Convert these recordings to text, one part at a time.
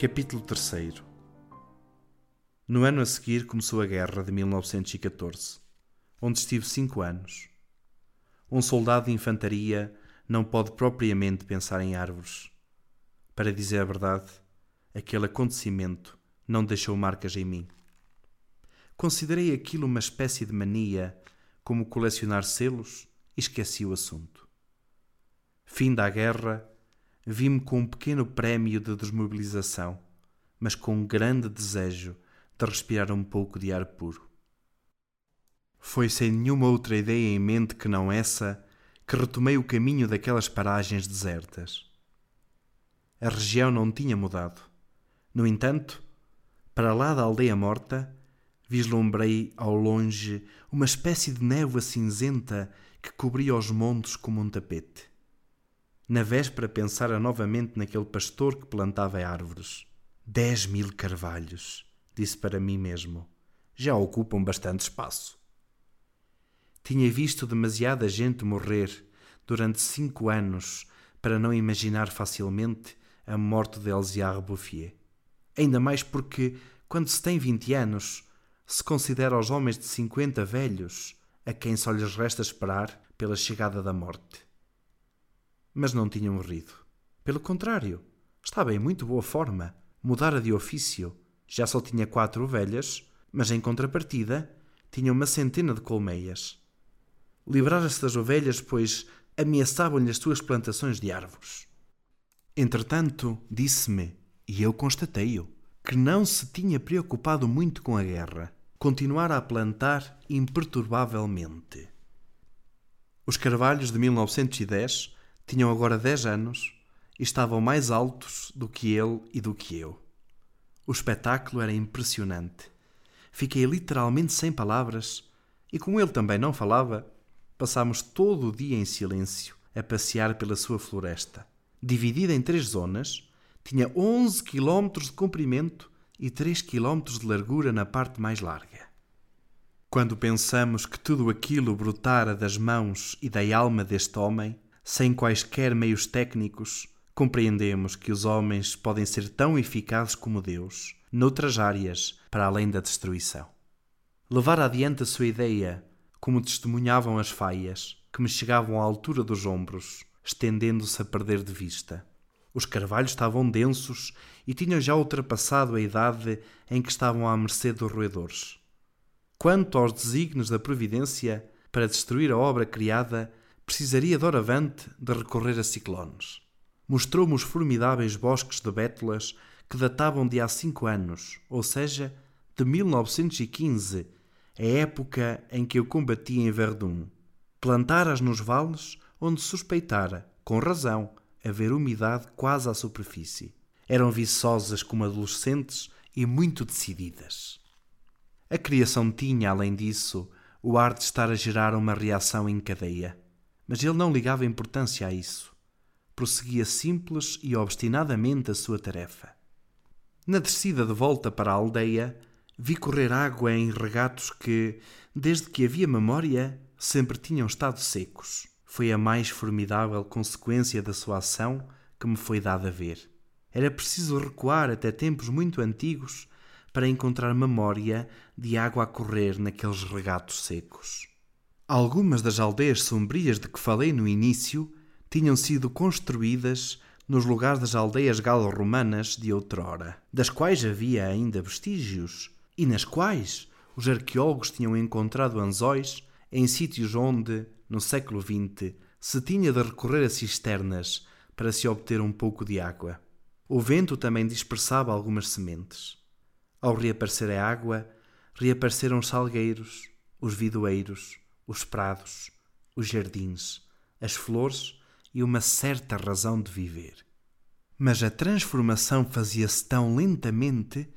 Capítulo 3 No ano a seguir começou a guerra de 1914, onde estive cinco anos. Um soldado de infantaria não pode propriamente pensar em árvores. Para dizer a verdade, aquele acontecimento não deixou marcas em mim. Considerei aquilo uma espécie de mania, como colecionar selos, e esqueci o assunto. Fim da guerra, vi-me com um pequeno prémio de desmobilização, mas com um grande desejo de respirar um pouco de ar puro. Foi sem nenhuma outra ideia em mente que não essa que retomei o caminho daquelas paragens desertas. A região não tinha mudado. No entanto, para lá da aldeia morta, vislumbrei ao longe uma espécie de névoa cinzenta que cobria os montes como um tapete. Na véspera pensara novamente naquele pastor que plantava árvores. Dez mil carvalhos, disse para mim mesmo. Já ocupam bastante espaço. Tinha visto demasiada gente morrer durante cinco anos para não imaginar facilmente a morte de Elziar Bouffier. Ainda mais porque, quando se tem vinte anos, se considera os homens de cinquenta velhos a quem só lhes resta esperar pela chegada da morte. Mas não tinham morrido. Pelo contrário, estava em muito boa forma. Mudara de ofício. Já só tinha quatro ovelhas, mas em contrapartida tinha uma centena de colmeias. Livrara-se das ovelhas, pois ameaçavam-lhe as suas plantações de árvores. Entretanto, disse-me, e eu constatei-o, que não se tinha preocupado muito com a guerra. Continuara a plantar imperturbavelmente. Os carvalhos de 1910 tinham agora 10 anos e estavam mais altos do que ele e do que eu. O espetáculo era impressionante. Fiquei literalmente sem palavras e, como ele também não falava, passámos todo o dia em silêncio a passear pela sua floresta. Dividida em três zonas, tinha 11 quilómetros de comprimento e 3 quilómetros de largura na parte mais larga. Quando pensamos que tudo aquilo brotara das mãos e da alma deste homem, sem quaisquer meios técnicos, compreendemos que os homens podem ser tão eficazes como Deus, noutras áreas, para além da destruição. Levar adiante a sua ideia como testemunhavam as faias, que me chegavam à altura dos ombros, estendendo-se a perder de vista. Os carvalhos estavam densos e tinham já ultrapassado a idade em que estavam à mercê dos roedores. Quanto aos desígnios da Providência para destruir a obra criada, precisaria doravante de recorrer a ciclones. Mostrou-me os formidáveis bosques de bétulas que datavam de há cinco anos, ou seja, de 1915, a época em que eu combati em Verdun. Plantar-as nos vales onde suspeitara, com razão, haver umidade quase à superfície. Eram viçosas como adolescentes e muito decididas. A criação tinha, além disso, o ar de estar a gerar uma reação em cadeia. Mas ele não ligava importância a isso. Prosseguia simples e obstinadamente a sua tarefa. Na descida de volta para a aldeia, vi correr água em regatos que, desde que havia memória, sempre tinham estado secos. Foi a mais formidável consequência da sua ação que me foi dada a ver. Era preciso recuar até tempos muito antigos para encontrar memória de água a correr naqueles regatos secos. Algumas das aldeias sombrias de que falei no início tinham sido construídas nos lugares das aldeias galo-romanas de outrora, das quais havia ainda vestígios, e nas quais os arqueólogos tinham encontrado anzóis em sítios onde, no século XX, se tinha de recorrer a cisternas para se obter um pouco de água. O vento também dispersava algumas sementes. Ao reaparecer a água, reapareceram os salgueiros, os vidoeiros, os prados, os jardins, as flores e uma certa razão de viver. Mas a transformação fazia-se tão lentamente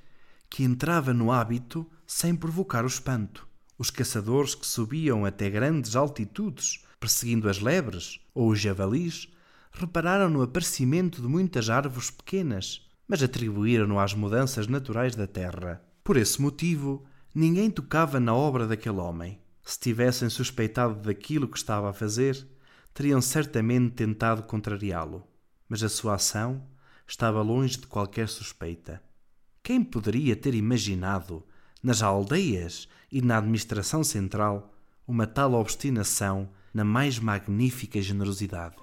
que entrava no hábito sem provocar o espanto. Os caçadores que subiam até grandes altitudes, perseguindo as lebres ou os javalis, repararam no aparecimento de muitas árvores pequenas, mas atribuíram-no às mudanças naturais da terra. Por esse motivo, ninguém tocava na obra daquele homem. Se tivessem suspeitado daquilo que estava a fazer, teriam certamente tentado contrariá-lo. Mas a sua ação estava longe de qualquer suspeita. Quem poderia ter imaginado, nas aldeias e na administração central, uma tal obstinação na mais magnífica generosidade?